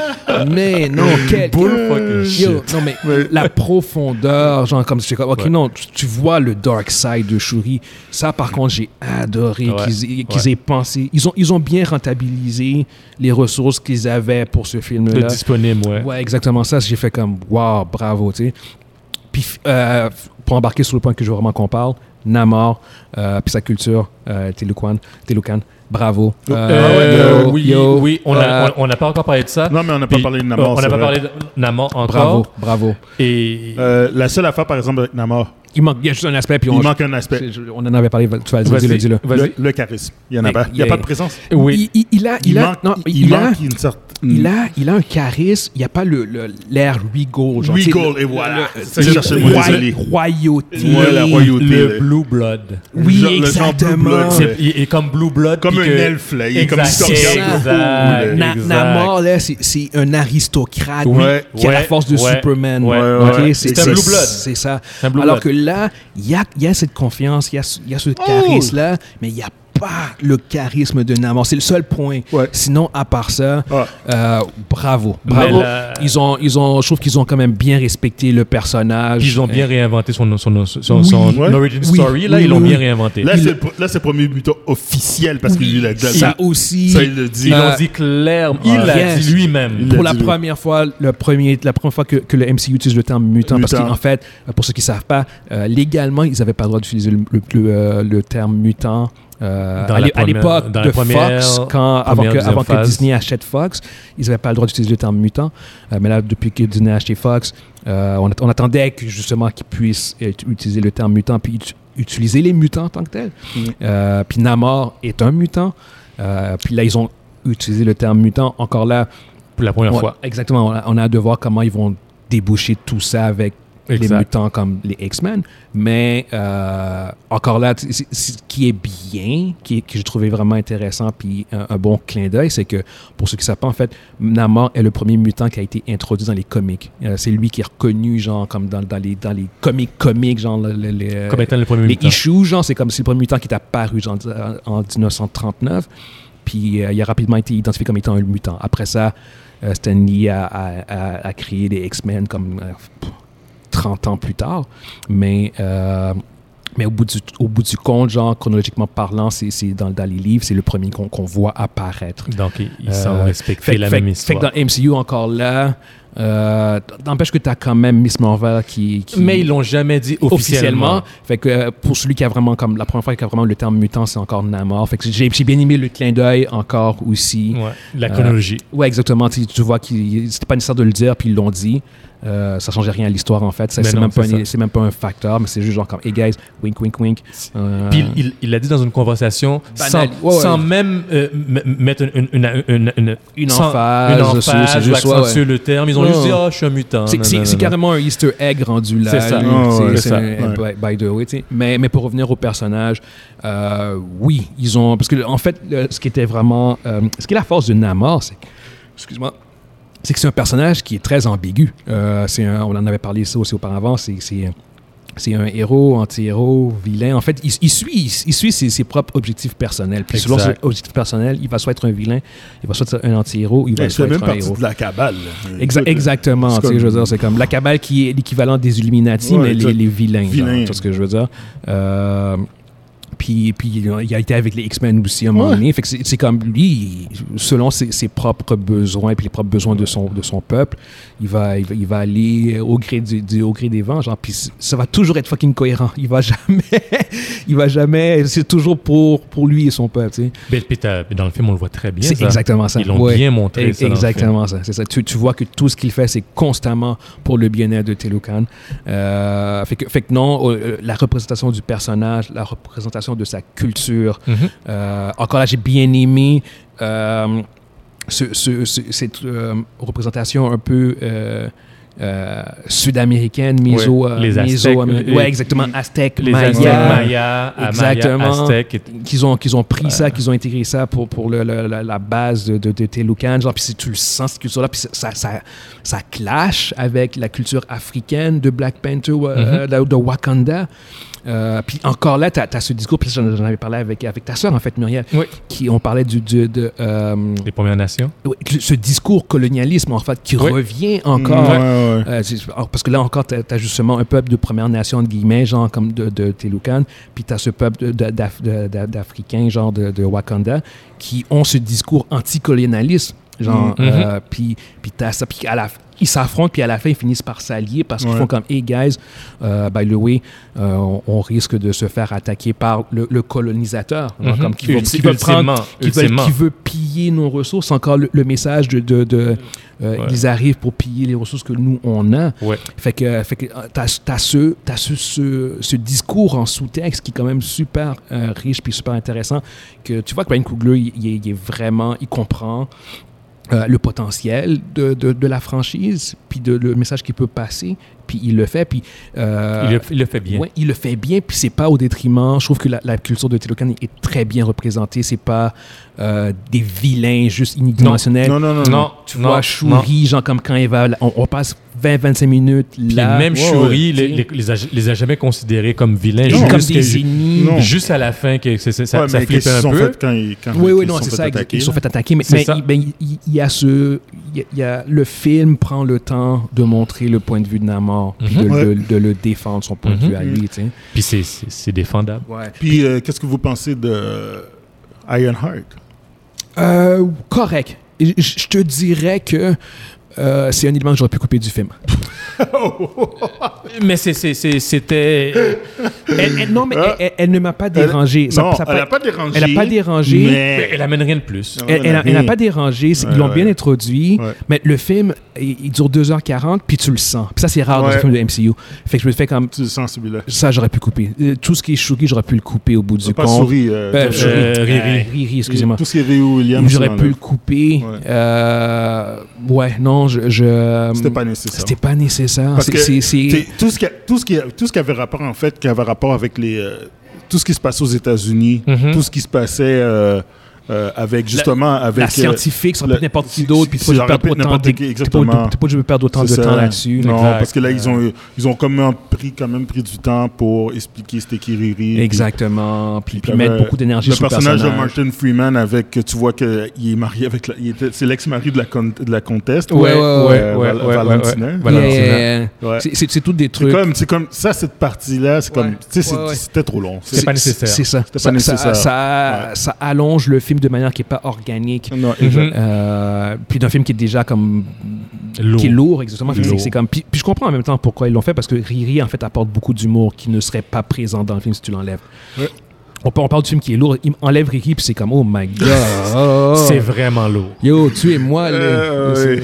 Mais non, quel. Bull fucking Yo, non, mais la profondeur, genre, comme tu comme, ok, Ouais. non, tu, tu vois le dark side de Shuri. Ça, par contre, j'ai adoré Ouais. qu'ils aient pensé. Ils ont, ils ont bien rentabilisé les ressources qu'ils avaient pour ce film-là. disponible, ouais. Ouais, exactement ça. J'ai fait comme, wow, bravo, tu sais. Puis, euh, pour embarquer sur le point que je veux vraiment qu'on parle, Namor, euh, puis sa culture, euh, Telucan, bravo. Euh, Euh, yo, oui, yo, oui, on euh, n'a on, on n'a pas encore parlé de ça. Non, mais on n'a pas parlé de Namor. on n'a pas vrai. parlé de Namor encore. Bravo, bravo. Et Euh, la seule affaire, par exemple, avec Namor, Il manque, il y a juste un aspect, puis il on, manque un aspect. on en avait parlé, tu vas le dire, dis-le. Le, le charisme. Il n'y en a pas. Il n'y a il pas de présence. oui. Il, il- il a, il, Il a, manque, non, il il a, manque une sorte. Il a, il a un charisme, il n'y a pas le, le- l'air regal. Genre, Regal, et voilà. le- le- royauté. Ouais, la royauté. le là. Blue Blood. Oui, exactement. Blue Blood, C'est- il est comme Blue Blood. Comme un elfe, là. Il est comme. Namor, là, c'est, c'est un aristocrate Ouais, qui a la force de ouais, Superman. ouais, Ok, ouais. C'est, C'est un Blue Blood. C'est ça. C'est un Blue Alors que là, il y a, il y a cette confiance, il y a, ce- il y a ce Oh. charisme-là, mais il n'y a pas le charisme de Namor. C'est le seul point. Ouais. Sinon, à part ça, Ouais. euh, bravo. Bravo. la- Ils ont, ils ont, je trouve qu'ils ont quand même bien respecté le personnage. Puis ils ont bien réinventé son, son, son, Oui. son Ouais. origin Oui. story. Là, Oui, ils l'ont oui, bien réinventé. Là, c'est le premier buteur officiel parce qu'il l'a déjà Ça aussi. Ça, il le dit. Ils Euh, l'ont dit clairement. Il l'a Yes. dit lui-même. Pour l'a dit, première fois, le premier, la première fois que, que le MCU utilise le terme mutant, parce qu'en fait, euh, pour ceux qui ne savent pas, euh, légalement, ils n'avaient pas le droit d'utiliser le, le- le, euh, le terme mutant. Euh, Dans à à l'époque de première- Fox, quand, avant, que, avant. Disney achète Fox, ils n'avaient pas le droit d'utiliser le terme mutant. Euh, mais là, depuis que Disney a acheté Fox, euh, on, at- on attendait que justement qu'ils puissent utiliser le terme mutant puis ut- utiliser les mutants en tant que tels. Mm. Puis Namor est un mutant. Puis là, ils ont utilisé le terme mutant. Encore là, Pour la première fois. Exactement. On a, on a hâte de voir comment ils vont déboucher tout ça avec les Exact. mutants comme les X-Men. Mais euh, encore là, ce qui est bien, qui que j'ai trouvé vraiment intéressant, puis un, un bon clin d'œil, c'est que pour ceux qui ne savent pas, en fait, Namor est le premier mutant qui a été introduit dans les comics. Euh, c'est lui qui est reconnu, genre, comme dans, dans les, dans les comics comics, genre, le- le- les, Comme étant le premier les mutant. issues, genre, c'est comme c'est le premier mutant qui est apparu genre, en, en 1939. Puis euh, il a rapidement été identifié comme étant un mutant. Après ça, euh, Stan Lee a, a- a- a créé les X-Men comme euh, 30 ans plus tard. Mais, euh, mais au, bout du, au bout du compte, genre, chronologiquement parlant, c'est dans, dans les livres, c'est le premier qu'on qu'on voit apparaître. Donc, ils, Euh, sont respectés Fait, la fait- même fait histoire. que dans MCU, encore là, euh, n'empêche que tu as quand même Miss Marvel qui, qui- Mais ils l'ont jamais dit officiellement. officiellement. Fait que euh, pour celui qui a vraiment comme la première fois qu'il a vraiment le terme mutant, c'est encore Namor. Fait que j'ai j'ai bien aimé le clin d'œil encore aussi. Ouais, la Euh, chronologie. Ouais, exactement. Tu, tu vois qu'il c'était pas nécessaire de le dire puis ils l'ont dit. Euh, ça changeait rien à l'histoire en fait. C'est même, même pas un facteur, mais c'est juste genre comme Hey guys, wink wink wink. Euh, Puis il- il l'a dit dans une conversation sans, Banal. Ouais, ouais. sans même euh, mettre une, une, une, une, sans- emphase emphase juste, accentuer ouais. le terme. Ils ont juste dit. Ah, je suis un mutant. C'est- carrément un Easter egg rendu là. C'est ça. c'est ça. by, by the way. Mais, mais pour revenir au personnage, euh, oui, ils ont. Parce que, en fait, le- ce qui était vraiment. euh, ce qui est la force de Namor, c'est. Excuse-moi. C'est que c'est un personnage qui est très ambigu. Euh, c'est on en avait parlé ça aussi auparavant. C'est. c'est c'est un héros, anti-héros, vilain. En fait, il, il suit, il, suit ses, ses propres objectifs personnels. Puis selon ses objectifs personnels, il va soit être un vilain, il va soit être un anti-héros, il va soit même être un partie héros. de la cabale. Exa- exactement. c'est comme- je veux dire, c'est comme la cabale qui est l'équivalent des Illuminati, Ouais, mais les, les vilains. Vilains. Genre, vois ce que je veux dire? Euh, puis, puis il a été avec les X-Men aussi à un moment donné. Fait que c'est c'est comme lui, selon ses, ses propres besoins puis les propres besoins de son, de son peuple, il va, il va, il va aller au gré, du, du- au gré des vents. Genre, puis ça va toujours être fucking cohérent. Il va jamais, il va jamais, c'est toujours pour, pour lui et son peuple. Tu sais. Mais, puis t'as- dans le film, on le voit très bien. C'est ça. exactement ça. Ils l'ont Ouais. bien montré. Ça. Exactement ça. C'est ça. Tu, tu vois que tout ce qu'il fait, c'est constamment pour le bien-être de Telucan. Euh, fait, que, fait que non, euh, la représentation du personnage, la représentation de sa culture. Mhm. euh, encore là, j'ai bien aimé euh, ce, ce- ce- cette euh, représentation un peu. euh, sud-américaine, méso, Ouais, euh, les Aztèques, méso-américaine. les- ouais, exactement, aztèque, Les maya, Aztèques, Maya, Exactement. Aztèques. qu'ils ont, qu'ils ont pris ça, qu'ils ont intégré ça pour, pour le- le- la, la base de, de, de Telucan. Genre, puis c'est- tu le sens, cette culture-là, puis ça, ça, ça, clash avec la culture africaine de Black Panther, euh, de, de Wakanda. Euh, puis encore là, tu as, ce discours, puis j'en j'en avais parlé avec, avec ta soeur, en fait, Muriel, Oui. qui on parlait du, du- de, euh, Les Premières Nations. ce discours colonialisme, en fait, qui Oui. revient encore. Ouais, ouais. Euh, parce que là encore, tu as, justement un peuple de Première Nation, de guillemets, genre comme de, de Telucan, puis tu as ce peuple d'Africains, genre de, de Wakanda, qui ont ce discours anticolonialiste. Genre, Mhm. euh, puis, puis t'as ça, puis à la, ils s'affrontent, puis à la fin, ils finissent par s'allier parce qu'ils Ouais. font comme, hey guys, euh, by the way, euh, on, on risque de se faire attaquer par le, le colonisateur, Mhm. comme qui veut, Ulti- qui veut prendre qui veut, ultimement. qui veut piller nos ressources. Encore le, le message de, de, de, euh, Ouais. ils arrivent pour piller les ressources que nous on a. Ouais. Fait que, fait que euh, t'as, t'as ce, t'as ce, ce, ce discours en sous-texte qui est quand même super riche puis super intéressant. Que tu vois que Ryan Coogler, il, il est vraiment, il comprend. Euh, le potentiel de, de, de la franchise, puis de, le message qu'il peut passer, puis il le fait, puis euh, Il, le, il le fait bien. Ouais, il le fait bien, puis c'est pas au détriment. Je trouve que la, la culture de Telocan est très bien représentée. C'est pas euh, des vilains juste unidimensionnels. Non, non, non. Non, Tu non, vois non. Shuri, genre comme quand il va, on, on passe 20-25 minutes Puis là. même ouais, Shuri les, les, les a, les a jamais considérés comme vilains. Non. comme jusqu'à- des ennemis. Non. Juste à la fin, que ça, Ouais, ça qu'ils un sont peu. quand ils quand Oui, oui, ils non, sont c'est fait ça. attaquer, ils sont là? fait attaquer. Mais, il, ben, il- il y a ce. Il y y a- le film prend le temps de montrer le point de vue de Namor, puis Mhm. de, Ouais. de- de le défendre, son point de Mhm. vue à lui. tu sais. Puis c'est- défendable. Ouais. Puis, euh, qu'est-ce que vous pensez de Ironheart? Euh, correct. Je je te dirais que euh, c'est un élément que j'aurais pu couper du film. Mais c'était. Elle- non, mais Ah. elle, ne m'a pas dérangé. Ça- non, ça elle n'a pas dérangé. elle a pas dérangé. Mais... Elle amène rien de plus. Elle- n'a pas dérangé. Ouais, Ils l'ont ouais. bien introduit. Ouais. Mais le film, il, il dure 2h40, puis tu le sens. Puis ça, c'est rare dans un film de MCU. Fait que je me fais comme. Tu le sens celui-là. Ça, j'aurais pu couper. Euh, Tout ce qui est Shuri, j'aurais pu le couper au bout du Pas compte. souris. Euh, Euh, euh, Shuri. Riri. Riri, excusez-moi. Tout ce qui est Riri Williams. J'aurais pu le couper. Ouais. Euh, ouais, non, je. je- C'était pas nécessaire. C'était pas nécessaire. Parce C'est- que t'sais, tout ce qui a- tout ce qui a- tout ce qui avait rapport en fait, qui avait rapport avec les euh, tout ce qui se passait aux États-Unis, Mhm. tout ce qui se passait euh, euh, avec justement avec la euh, scientifique, ça peut le- être n'importe qui d'autre, puis tu pas de- obligé de perdre autant de C'est temps là-dessus. Non, Exact. parce que là ils ont ils ont quand même pris quand même pris du temps pour expliquer c'était qui Riri. Exactement. Puis, puis Puis mettre le- beaucoup d'énergie Le sur le personnage de personnage. Martin Freeman avec que tu vois que il est marié avec la, il était- c'est l'ex-mari de la con- de la comtesse. Ouais, ouais, ouais, euh, ouais, ouais, ouais, Valentina. ouais. Valentina. Yeah. Ouais. C'est- C'est c'est toutes des C'est trucs. comme, c'est comme ça, cette partie-là, c'est comme, Ouais. tu sais, c'est- Ouais, ouais. c'était trop long. C'est pas C'est- nécessaire. C'est ça. C'était Ouais. ça allonge le film de manière qui n'est pas organique. Non. Euh, puis d'un film qui est déjà comme Lourd. qui est lourd exactement c'est- comme puis, puis je comprends en même temps pourquoi ils l'ont fait parce que Riri en fait apporte beaucoup d'humour qui ne serait pas présent dans le film si tu l'enlèves Ouais. On, parle du film qui est lourd. Il enlève Riri puis c'est comme oh my god. C'est vraiment lourd. yo tu es moi là. Euh,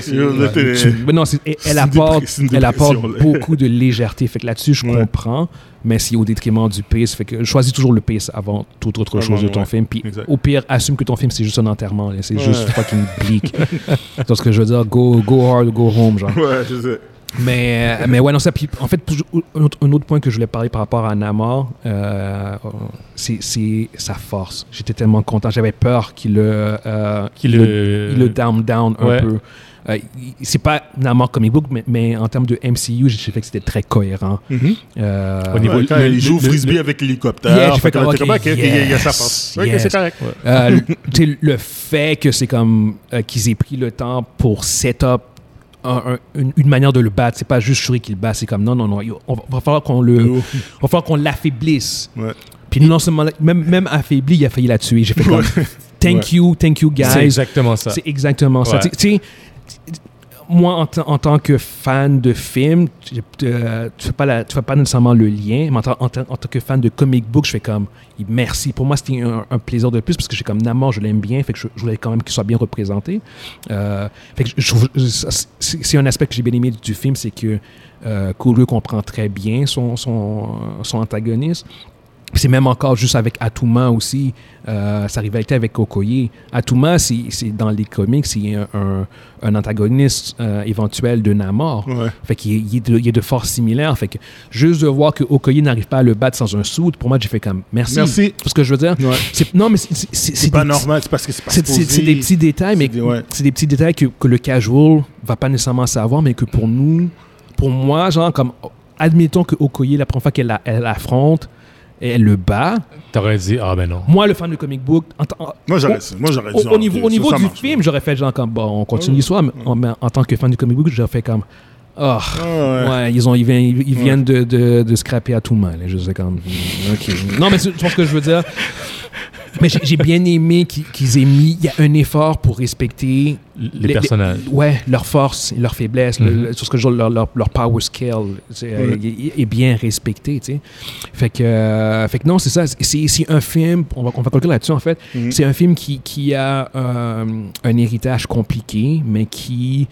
non elle, apporte elle apporte beaucoup de légèreté. Fait que là-dessus je Ouais. comprends. Mais c'est au détriment du pace fait que choisis toujours le pace avant toute autre Ah, chose de ton ouais. film. Puis au pire assume que ton film c'est juste un enterrement c'est Ouais. juste fucking bleak. C'est ce que je veux dire go go hard go home genre. Ouais, je sais. Mais, euh, mais ouais, non, ça. Puis, en fait, un autre, un autre point que je voulais parler par rapport à Namor, euh, c'est c'est sa force. J'étais tellement content. J'avais peur qu'il le, euh, Qu'il il le- il le down down un Ouais. peu. Euh, c'est pas Namor comic book, mais, mais en termes de MCU, j'ai fait que c'était très cohérent. Euh, Au niveau- Ouais, quand le- il joue au le- frisbee le- avec l'hélicoptère. Yeah, fait comme, t'es comme, ok, ok, ok, il y a- il y a sa yes, force. Ok, yes. c'est correct. Euh, le- tu sais, le fait que c'est comme euh, qu'ils aient pris le temps pour set up un- un- une, une manière de le battre, c'est pas juste Shuri qui le bat, c'est comme non, non, non, on va, va falloir qu'on le, Oh. va falloir qu'on l'affaiblisse. Ouais. Puis non seulement, même, même affaibli, il a failli la tuer. J'ai fait comme thank Ouais. you, thank you C'est guys. exactement ça. C'est exactement ça. Ouais. Tu sais, tu sais, moi, en, tant- que fan de film, tu euh, fais pas fais pas nécessairement le lien, mais en, tant- que fan de comic book, je fais comme merci. Pour moi, c'était un, plaisir de plus parce que j'ai comme Namor, je l'aime bien, fait que je, voulais quand même qu'il soit bien représenté. Euh, c'est un aspect que j'ai bien aimé du film, c'est que euh, Kuru comprend très bien son antagoniste. C'est même encore juste avec Atuma aussi, euh, sa rivalité avec Okoye. Atuma, c'est dans les comics, c'est un, un- un antagoniste euh, éventuel de Namor. Ouais. Fait qu'il il il est de force similaire. Fait que juste de voir que Okoye n'arrive pas à le battre sans un soude, pour moi, j'ai fait comme merci. Merci. C'est ce que je veux dire? Ouais. C'est- Non, mais c'est- pas des- normal, c'est parce que c'est pas c'est des petits détails, mais C'est des- ouais. c'est des petits détails que, que le casual va pas nécessairement savoir, mais que pour nous, pour moi, genre, comme, admettons que Okoye, la première fois qu'elle elle l'affronte, elle le bat. T'aurais dit, ah ben non. Moi, le fan de comic book, Moi, j'aurais au- moi, j'aurais au, dit. au niveau, au niveau ça du marche. film, j'aurais fait genre comme, bon, on continue l'histoire, mais en, mais en tant que fan du comic book, j'aurais fait comme, oh, ouais. ouais, ils, ont, ils viennent, ils, ils viennent de, de, de scraper à tout mal. Je sais hmm, ok. Non, mais tu vois ce que je veux dire? Mais j'ai bien aimé qu'ils aient mis, il y a un effort pour respecter Les, personnages. ouais, leur force, leur faiblesse, le- Mhm. le- sur ce que je veux leur, leur, leur power scale Ouais. est, est bien respecté, tu sais. Fait que, euh, fait que non, c'est ça. C'est un film, on va, on va conclure là-dessus en fait. Mhm. C'est un film qui, qui a euh, un héritage compliqué, mais qui,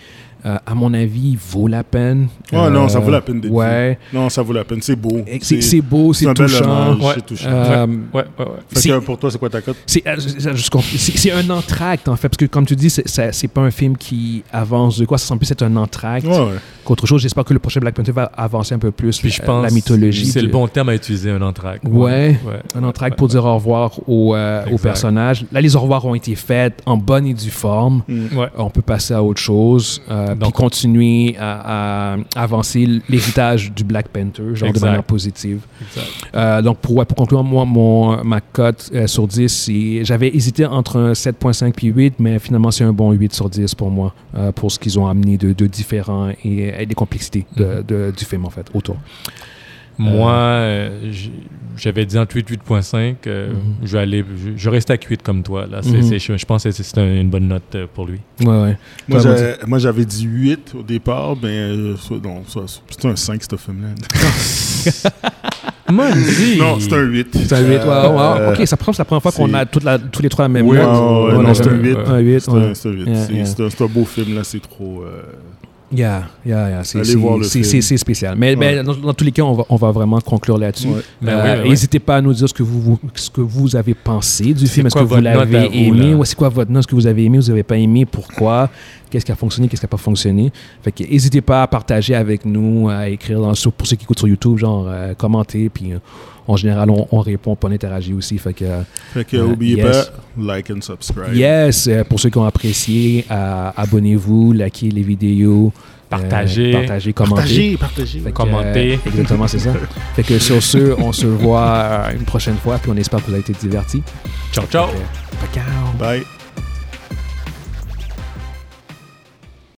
euh, à mon avis, vaut la peine. Ouais, non, ça vaut la peine d'être Ouais. Non, ça vaut la peine. C'est beau. C'est c'est beau, c'est touchant. Ouais. C'est touchant. Euh, Ouais, ouais, ouais. Fait c'est- que pour toi, c'est quoi ta cote? C'est euh, c'est- un entracte, en fait, parce que comme tu dis, c'est- pas un film qui avance de quoi, ça semble plus être un entracte Ouais, ouais. qu'autre chose. J'espère que le prochain Black Panther va avancer un peu plus Puis je euh, pense la mythologie. C'est de- le bon terme à utiliser, un entracte. Ouais. ouais. Un entracte pour dire au revoir au, euh, au Exact. personnage. Là, les au revoir ont été faits en bonne et due forme. Mm. Ouais. On peut passer à autre chose. Euh, euh, puis Donc- continuer à, à avancer l'héritage du Black Panther, genre de manière positive. Euh, donc, pour, conclure, moi, mon, ma cote euh, sur 10, c'est- j'avais hésité entre un 7.5 puis 8, mais finalement, c'est un bon 8 sur 10 pour moi, euh, pour ce qu'ils ont amené de, de différent et, et des complexités de- Mhm. de- du film, en fait, autour. Moi, euh, j- j'avais dit entre 8 8.5. euh, Mhm. Je vais aller, je, je reste à 8 comme toi. Là, Mhm. c'est- je, je pense que c'est c'est un- une bonne note euh, pour lui. Ouais, ouais. Moi, j'avais- moi, j'avais dit 8 au départ, mais euh, c'est un 5, ce film-là. Non, c'est un 8. C'est un 8, ouais, Euh, ouais, ok, ça prend c'est la première fois qu'on a toute la, tous les trois la même Ouais, note. ouais, Ouais, non, c'est un ouais, 8. Un 8, C'est ouais. un, c'est un 8. Yeah, C'est- yeah. c'est un, c'est un beau film, là, c'est trop... euh, Yeah, yeah, yeah. C'est, Allez c'est- voir le c'est, film. c'est- c'est spécial. Mais, mais Ouais. dans, dans tous les cas, on va, on va vraiment conclure là-dessus. Ouais. Ben Euh, oui, ben oui. N'hésitez pas à nous dire ce que vous, vous- ce que vous avez pensé du film. Est-ce que vous l'avez aimé? c'est quoi votre note? Est-ce que vous avez aimé? Vous n'avez pas aimé? Pourquoi? Qu'est-ce qui a fonctionné? Qu'est-ce qui n'a pas fonctionné? Fait que n'hésitez pas à partager avec nous, à écrire dans, pour ceux qui écoutent sur YouTube, genre euh, commenter. Puis euh, en général, on, on répond, on interagit aussi. Fait que Fait que, Euh, oubliez yes. pas, like and subscribe. yes, euh, pour ceux qui ont apprécié, euh, abonnez-vous, likez les vidéos. euh, Partagez. partagez, commentez. Partagez, partagez. Fait que, Commentez. euh, exactement, c'est ça. Fait que sur ce, on se voit une prochaine fois, puis on espère que vous avez été divertis. Ciao, ciao! Fait que, ciao. Bye.